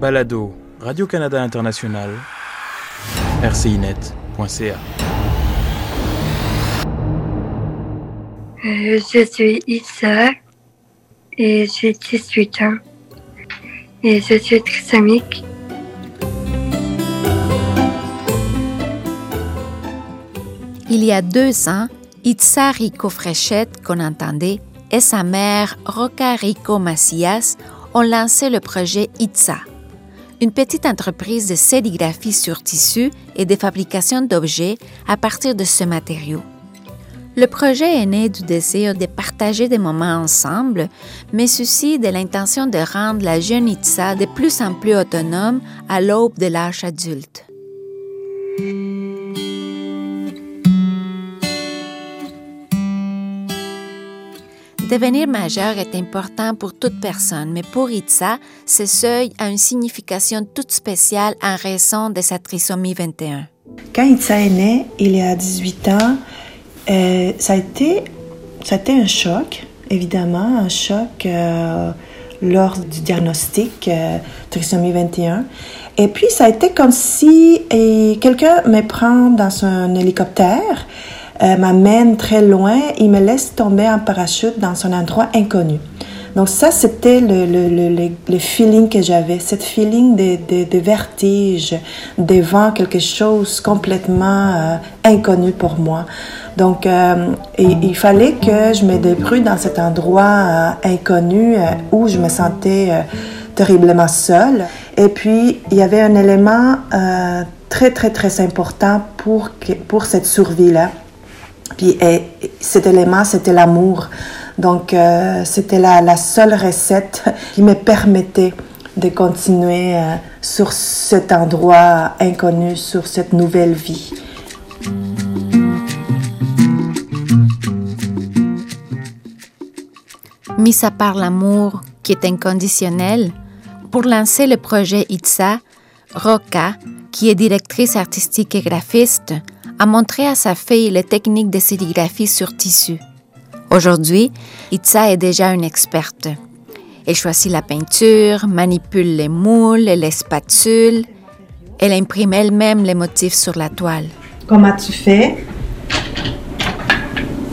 Balado Radio-Canada International, rcinet.ca. Euh, je suis Issa et j'ai 18 ans et je suis trisomique. Il y a deux ans, Itza Rico Fréchette, qu'on entendait, et sa mère, Roca Rico Macias, ont lancé le projet Itza, une petite entreprise de sérigraphie sur tissu et de fabrication d'objets à partir de ce matériau. Le projet est né du désir de partager des moments ensemble, mais aussi de l'intention de rendre la jeune Itza de plus en plus autonome à l'aube de l'âge adulte. Devenir majeur est important pour toute personne, mais pour Itza, ce seuil a une signification toute spéciale en raison de sa trisomie 21. Quand Itza est née, il y a 18 ans, euh, ça, a été, ça a été un choc, évidemment, un choc euh, lors du diagnostic euh, trisomie 21. Et puis, ça a été comme si quelqu'un me prend dans un hélicoptère euh, m'amène très loin, il me laisse tomber en parachute dans un endroit inconnu. Donc ça, c'était le, le, le, le, feeling que j'avais, cette feeling de, de, de, vertige devant quelque chose complètement euh, inconnu pour moi. Donc, euh, il fallait que je me débrouille dans cet endroit inconnu où je me sentais terriblement seule. Et puis, il y avait un élément très, très, très important pour, pour cette survie-là puis et, cet élément, c'était l'amour. Donc, euh, c'était la, la, seule recette qui me permettait de continuer euh, sur cet endroit inconnu, sur cette nouvelle vie. Mis à part l'amour qui est inconditionnel, pour lancer le projet ITSA, Roca, qui est directrice artistique et graphiste, a montré à sa fille les techniques de sérigraphie sur tissu. Aujourd'hui, Itza est déjà une experte. Elle choisit la peinture, manipule les moules et les spatules. Elle imprime elle-même les motifs sur la toile. Comment tu fais?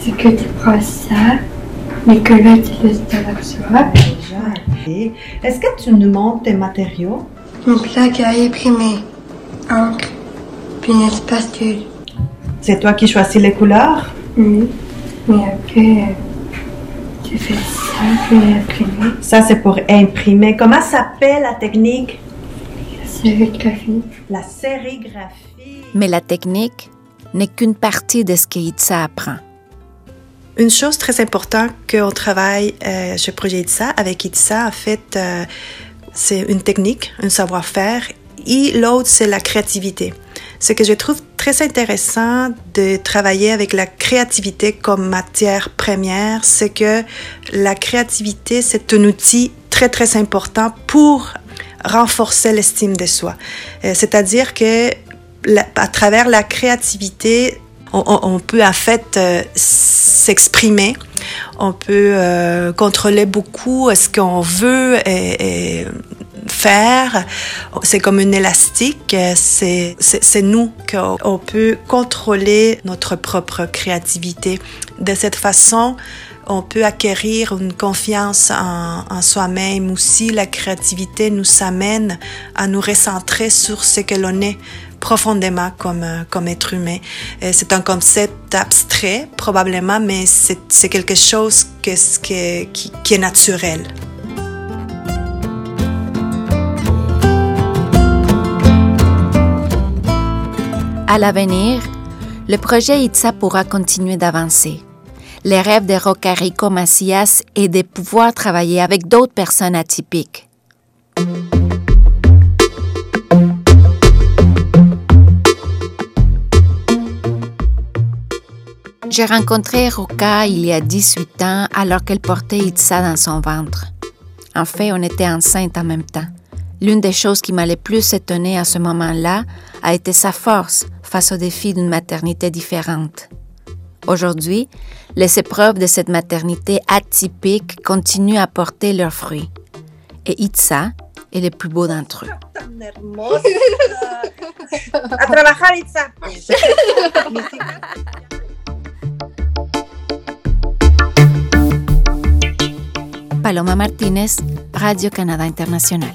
C'est que tu prends ça, mais que là, tu laisses de la. Est-ce que tu nous montres tes matériaux? Une plaque à imprimer, encre, puis une spatule. C'est toi qui choisis les couleurs? Oui. Mais après, tu fais ça pour imprimer. Ça, c'est pour imprimer. Comment s'appelle la technique? La sérigraphie. La sérigraphie. Mais la technique n'est qu'une partie de ce qu'Itza apprend. Une chose très importante qu'on travaille euh, chez Projet Itza, avec Itza, en fait, euh, c'est une technique, un savoir-faire, et l'autre, c'est la créativité. Ce que je trouve très intéressant de travailler avec la créativité comme matière première, c'est que la créativité, c'est un outil très, très important pour renforcer l'estime de soi. Euh, c'est-à-dire que à travers la créativité, on, peut en fait euh, s'exprimer, on peut euh, contrôler beaucoup ce qu'on veut et, et C'est comme une élastique. C'est, nous qu'on peut contrôler notre propre créativité. De cette façon, on peut acquérir une confiance en, soi-même aussi. La créativité nous amène à nous recentrer sur ce que l'on est profondément comme, être humain. C'est un concept abstrait, probablement, mais c'est, quelque chose qui est naturel. À l'avenir, le projet ITSA pourra continuer d'avancer. Les rêves de Rocarico Macias est de pouvoir travailler avec d'autres personnes atypiques. J'ai rencontré Roca il y a 18 ans alors qu'elle portait Itza dans son ventre. En fait, on était enceintes en même temps. L'une des choses qui m'a le plus étonnée à ce moment-là a été sa force face aux défis d'une maternité différente. Aujourd'hui, les épreuves de cette maternité atypique continuent à porter leurs fruits. Et Itza est le plus beau d'entre eux. À travailler, Itza! Paloma Martínez, Radio Canadá Internacional.